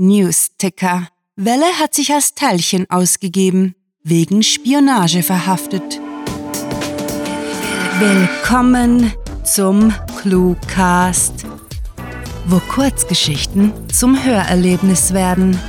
News-Ticker. Welle hat sich als Teilchen ausgegeben, wegen Spionage verhaftet. Willkommen zum Cluecast, wo Kurzgeschichten zum Hörerlebnis werden.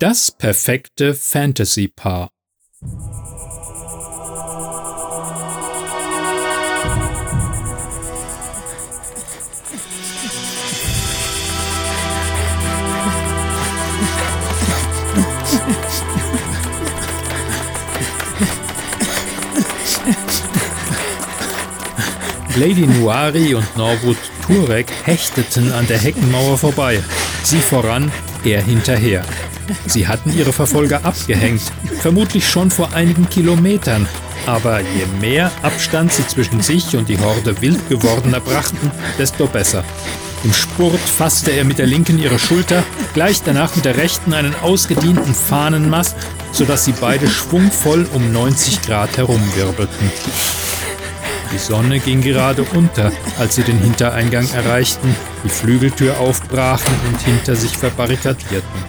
Das perfekte Fantasy-Paar. Lady Nuari und Norwood Turek hechteten an der Heckenmauer vorbei. Sie voran, er hinterher. Sie hatten ihre Verfolger abgehängt, vermutlich schon vor einigen Kilometern. Aber je mehr Abstand sie zwischen sich und die Horde wild gewordener brachten, desto besser. Im Spurt fasste er mit der linken ihre Schulter, gleich danach mit der rechten einen ausgedienten Fahnenmast, sodass sie beide schwungvoll um 90 Grad herumwirbelten. Die Sonne ging gerade unter, als sie den Hintereingang erreichten, die Flügeltür aufbrachen und hinter sich verbarrikadierten.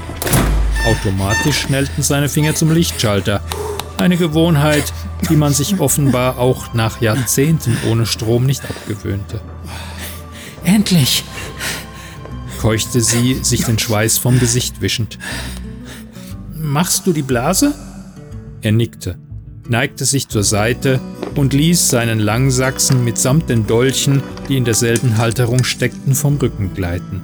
Automatisch schnellten seine Finger zum Lichtschalter. Eine Gewohnheit, die man sich offenbar auch nach Jahrzehnten ohne Strom nicht abgewöhnte. Endlich! keuchte sie, sich den Schweiß vom Gesicht wischend. Machst du die Blase? Er nickte, neigte sich zur Seite und ließ seinen Langsachsen mitsamt den Dolchen, die in derselben Halterung steckten, vom Rücken gleiten.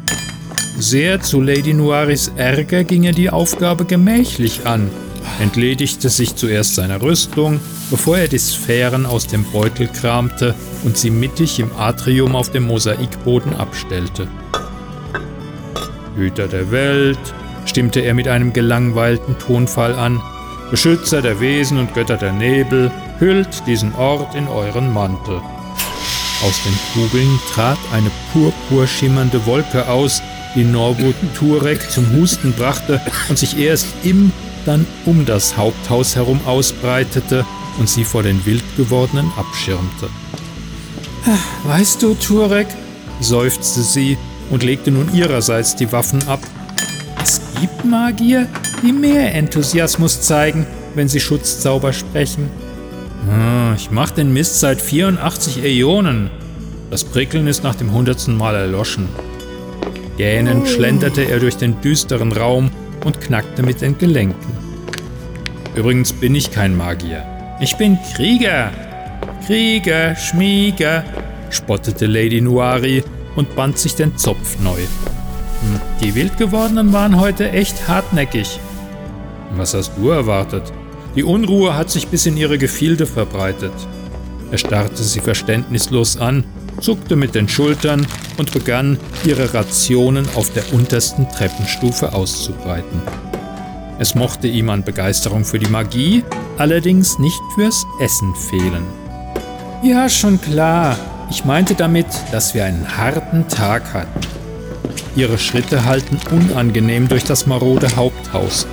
Sehr zu Lady Noiris Ärger ging er die Aufgabe gemächlich an, entledigte sich zuerst seiner Rüstung, bevor er die Sphären aus dem Beutel kramte und sie mittig im Atrium auf dem Mosaikboden abstellte. Hüter der Welt, stimmte er mit einem gelangweilten Tonfall an, Beschützer der Wesen und Götter der Nebel, hüllt diesen Ort in euren Mantel. Aus den Kugeln trat eine purpur schimmernde Wolke aus, die Norwood Turek zum Husten brachte und sich erst im, dann um das Haupthaus herum ausbreitete und sie vor den wild gewordenen abschirmte. Weißt du, Turek, seufzte sie und legte nun ihrerseits die Waffen ab. Es gibt Magier, die mehr Enthusiasmus zeigen, wenn sie Schutzzauber sprechen. Ah, ich mach den Mist seit 84 Äonen. Das Prickeln ist nach dem hundertsten Mal erloschen. Gähnend oh. schlenderte er durch den düsteren Raum und knackte mit den Gelenken. Übrigens bin ich kein Magier. Ich bin Krieger. Krieger, Schmieger, spottete Lady Nuari und band sich den Zopf neu. Hm, die Wildgewordenen waren heute echt hartnäckig. Was hast du erwartet? Die Unruhe hat sich bis in ihre Gefilde verbreitet. Er starrte sie verständnislos an, zuckte mit den Schultern und begann, ihre Rationen auf der untersten Treppenstufe auszubreiten. Es mochte ihm an Begeisterung für die Magie, allerdings nicht fürs Essen fehlen. Ja, schon klar. Ich meinte damit, dass wir einen harten Tag hatten. Ihre Schritte hallten unangenehm durch das marode Haupthaus.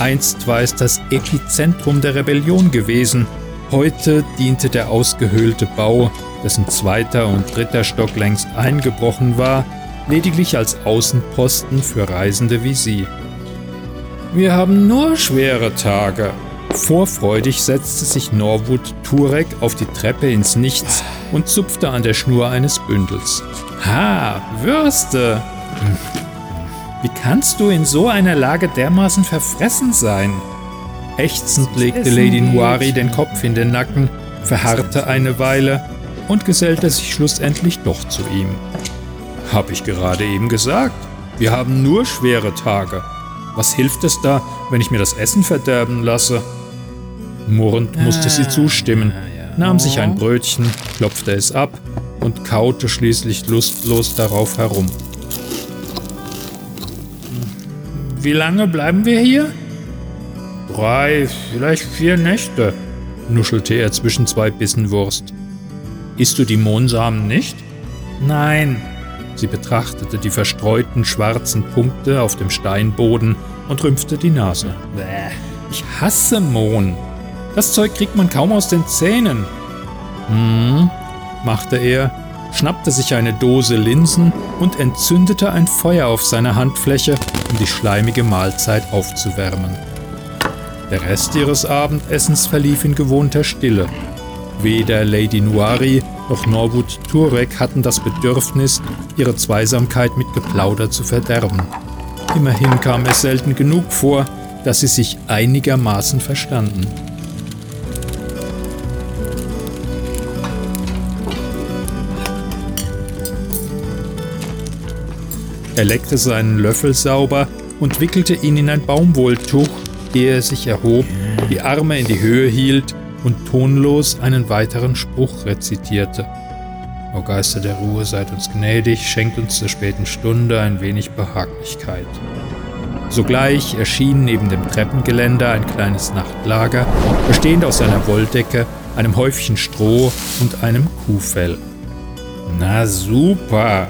Einst war es das Epizentrum der Rebellion gewesen. Heute diente der ausgehöhlte Bau, dessen zweiter und dritter Stock längst eingebrochen war, lediglich als Außenposten für Reisende wie Sie. Wir haben nur schwere Tage. Vorfreudig setzte sich Norwood Turek auf die Treppe ins Nichts und zupfte an der Schnur eines Bündels. Ha, Würste! Wie kannst du in so einer Lage dermaßen verfressen sein? Ächzend legte Lady Nuari den Kopf in den Nacken, verharrte eine Weile und gesellte sich schlussendlich doch zu ihm. Hab ich gerade eben gesagt. Wir haben nur schwere Tage. Was hilft es da, wenn ich mir das Essen verderben lasse? Murrend musste sie ah, zustimmen, nahm sich ein Brötchen, klopfte es ab und kaute schließlich lustlos darauf herum. Wie lange bleiben wir hier? Drei, vielleicht vier Nächte, nuschelte er zwischen zwei Bissen Wurst. Isst du die Mohnsamen nicht? Nein. Sie betrachtete die verstreuten schwarzen Punkte auf dem Steinboden und rümpfte die Nase. Bäh, ich hasse Mohn. Das Zeug kriegt man kaum aus den Zähnen. Hm, machte er, schnappte sich eine Dose Linsen und entzündete ein Feuer auf seiner Handfläche, um die schleimige Mahlzeit aufzuwärmen. Der Rest ihres Abendessens verlief in gewohnter Stille. Weder Lady Nuari noch Norwood Turek hatten das Bedürfnis, ihre Zweisamkeit mit Geplauder zu verderben. Immerhin kam es selten genug vor, dass sie sich einigermaßen verstanden. Er leckte seinen Löffel sauber und wickelte ihn in ein Baumwolltuch, ehe er sich erhob, die Arme in die Höhe hielt und tonlos einen weiteren Spruch rezitierte. O Geister der Ruhe, seid uns gnädig, schenkt uns zur späten Stunde ein wenig Behaglichkeit. Sogleich erschien neben dem Treppengeländer ein kleines Nachtlager, bestehend aus einer Wolldecke, einem Häufchen Stroh und einem Kuhfell. Na super,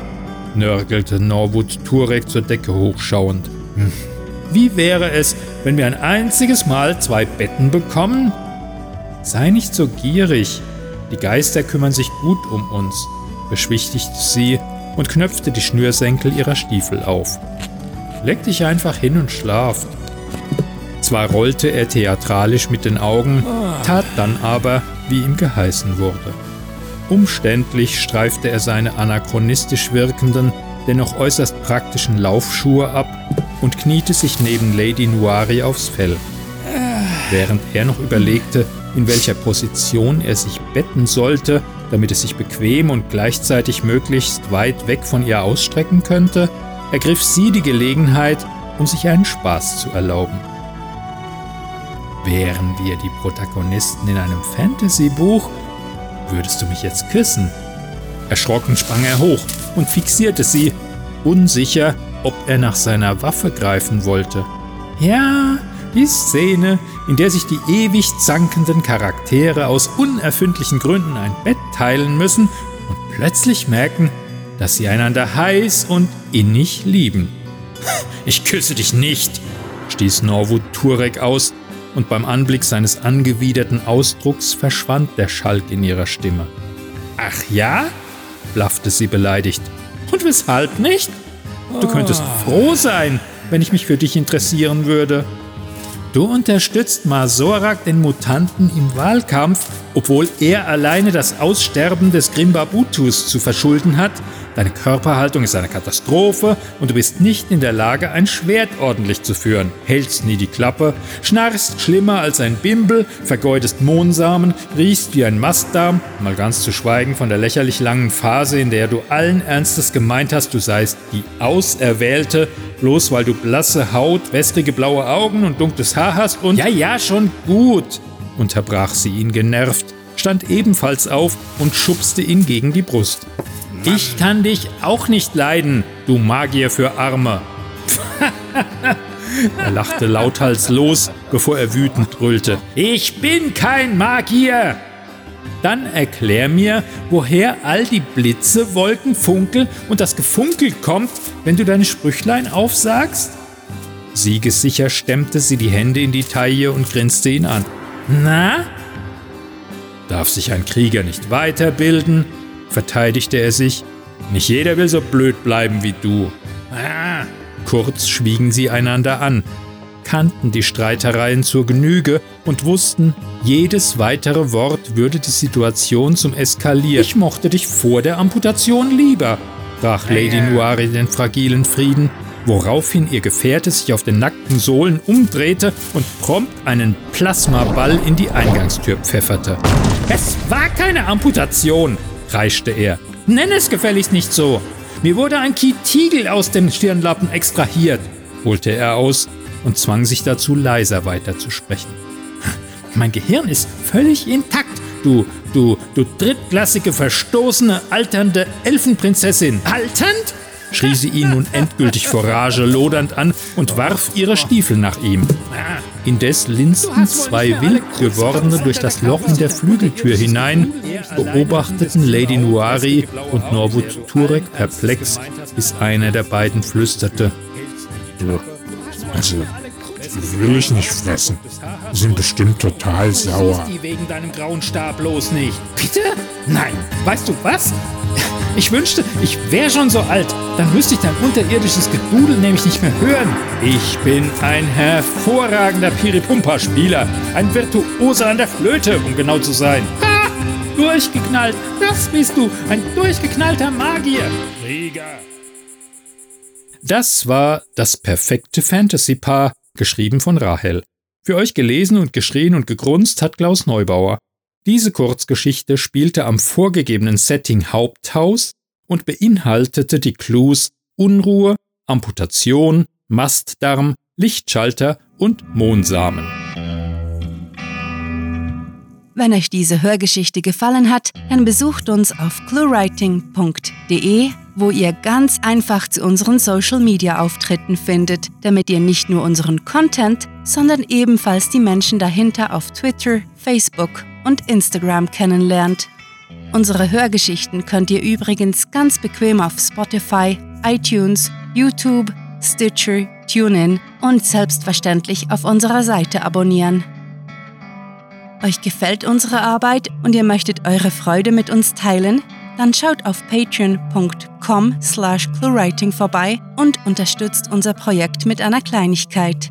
nörgelte Norwood Turek zur Decke hochschauend. Hm. Wie wäre es, wenn wir ein einziges Mal zwei Betten bekommen? Sei nicht so gierig. Die Geister kümmern sich gut um uns, beschwichtigte sie und knöpfte die Schnürsenkel ihrer Stiefel auf. Leg dich einfach hin und schlaf. Zwar rollte er theatralisch mit den Augen, tat dann aber, wie ihm geheißen wurde. Umständlich streifte er seine anachronistisch wirkenden, dennoch äußerst praktischen Laufschuhe ab und kniete sich neben Lady Nuari aufs Fell. Während er noch überlegte, in welcher Position er sich betten sollte, damit es sich bequem und gleichzeitig möglichst weit weg von ihr ausstrecken könnte, ergriff sie die Gelegenheit, um sich einen Spaß zu erlauben. Wären wir die Protagonisten in einem Fantasy-Buch, Würdest du mich jetzt küssen? Erschrocken sprang er hoch und fixierte sie, unsicher, ob er nach seiner Waffe greifen wollte. Ja, die Szene, in der sich die ewig zankenden Charaktere aus unerfindlichen Gründen ein Bett teilen müssen und plötzlich merken, dass sie einander heiß und innig lieben. Ich küsse dich nicht, stieß Norwood Turek aus, und beim Anblick seines angewiderten Ausdrucks verschwand der Schalk in ihrer Stimme. Ach ja? blaffte sie beleidigt. Und weshalb nicht? Du könntest froh sein, wenn ich mich für dich interessieren würde. Du unterstützt Masorak den Mutanten im Wahlkampf, obwohl er alleine das Aussterben des Grimbabutus zu verschulden hat, Deine Körperhaltung ist eine Katastrophe und du bist nicht in der Lage, ein Schwert ordentlich zu führen. Hältst nie die Klappe, schnarchst schlimmer als ein Bimbel, vergeudest Mohnsamen, riechst wie ein Mastdarm, mal ganz zu schweigen von der lächerlich langen Phase, in der du allen Ernstes gemeint hast, du seist die Auserwählte, bloß weil du blasse Haut, wässrige blaue Augen und dunkles Haar hast und ja, ja, schon gut, unterbrach sie ihn genervt, stand ebenfalls auf und schubste ihn gegen die Brust. Ich kann dich auch nicht leiden, du Magier für Arme. er lachte lauthals los, bevor er wütend brüllte. Ich bin kein Magier! Dann erklär mir, woher all die Blitze, Wolken, Funkel und das Gefunkel kommt, wenn du deine Sprüchlein aufsagst? Siegessicher stemmte sie die Hände in die Taille und grinste ihn an. Na? Darf sich ein Krieger nicht weiterbilden? Verteidigte er sich. Nicht jeder will so blöd bleiben wie du. Ah. Kurz schwiegen sie einander an, kannten die Streitereien zur Genüge und wussten, jedes weitere Wort würde die Situation zum Eskalieren. Ich mochte dich vor der Amputation lieber, brach Lady Noire den fragilen Frieden, woraufhin ihr Gefährte sich auf den nackten Sohlen umdrehte und prompt einen Plasmaball in die Eingangstür pfefferte. Es war keine Amputation, kreischte er. Nenn es gefälligst nicht so. Mir wurde ein Kietigel aus dem Stirnlappen extrahiert, holte er aus und zwang sich dazu, leiser weiterzusprechen. Mein Gehirn ist völlig intakt, du, du, du drittklassige, verstoßene, alternde Elfenprinzessin. Alternd? Schrie sie ihn nun endgültig vor Rage lodernd an und warf ihre Stiefel nach ihm. Indes linsten zwei wild gewordene durch das Loch in der Flügeltür hinein, beobachteten Lady Nuari und Norwood Turek perplex, bis einer der beiden flüsterte. Also, will ich nicht fressen. Die sind bestimmt total sauer. Die wegen deinem grauen Stab bloß nicht. Bitte? Nein. Weißt du was? Ich wünschte, ich wäre schon so alt. Dann müsste ich dein unterirdisches Gedudel nämlich nicht mehr hören. Ich bin ein hervorragender Piripumpa-Spieler. Ein Virtuoser an der Flöte, um genau zu sein. Ha! Durchgeknallt. Das bist du. Ein durchgeknallter Magier. Krieger. Das war das perfekte Fantasy-Paar, geschrieben von Rahel. Für euch gelesen und geschrien und gegrunzt hat Klaus Neubauer. Diese Kurzgeschichte spielte am vorgegebenen Setting Haupthaus und beinhaltete die Clues Unruhe, Amputation, Mastdarm, Lichtschalter und Mohnsamen. Wenn euch diese Hörgeschichte gefallen hat, dann besucht uns auf cluewriting.de, wo ihr ganz einfach zu unseren Social Media Auftritten findet, damit ihr nicht nur unseren Content, sondern ebenfalls die Menschen dahinter auf Twitter, Facebook und Instagram kennenlernt. Unsere Hörgeschichten könnt ihr übrigens ganz bequem auf Spotify, iTunes, YouTube, Stitcher, TuneIn und selbstverständlich auf unserer Seite abonnieren. Euch gefällt unsere Arbeit und ihr möchtet eure Freude mit uns teilen? Dann schaut auf patreon.com slash cluewriting vorbei und unterstützt unser Projekt mit einer Kleinigkeit.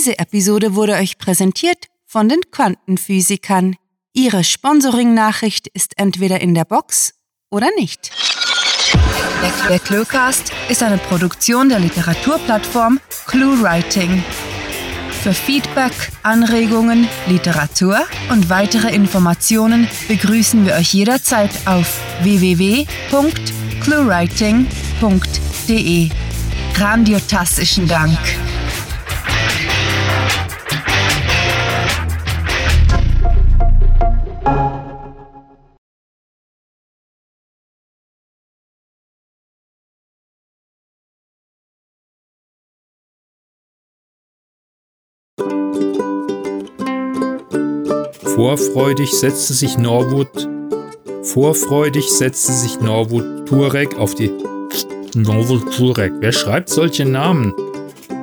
Diese Episode wurde euch präsentiert von den Quantenphysikern. Ihre Sponsoring-Nachricht ist entweder in der Box oder nicht. Der Cluecast ist eine Produktion der Literaturplattform ClueWriting. Für Feedback, Anregungen, Literatur und weitere Informationen begrüßen wir euch jederzeit auf www.cluewriting.de. Grandiotastischen Dank. Vorfreudig setzte sich Norwood Vorfreudig setzte sich Norwood Turek auf die Norwood Turek. Wer schreibt solche Namen?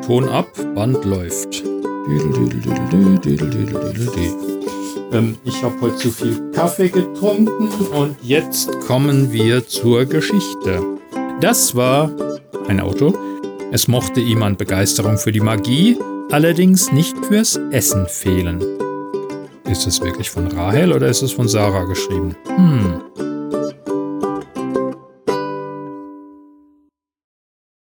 Ton ab, Band läuft. Ähm, ich habe heute zu viel Kaffee getrunken und jetzt kommen wir zur Geschichte. Das war ein Auto. Es mochte ihm an Begeisterung für die Magie, allerdings nicht fürs Essen fehlen. Ist es wirklich von Rahel oder ist es von Sarah geschrieben? Hm.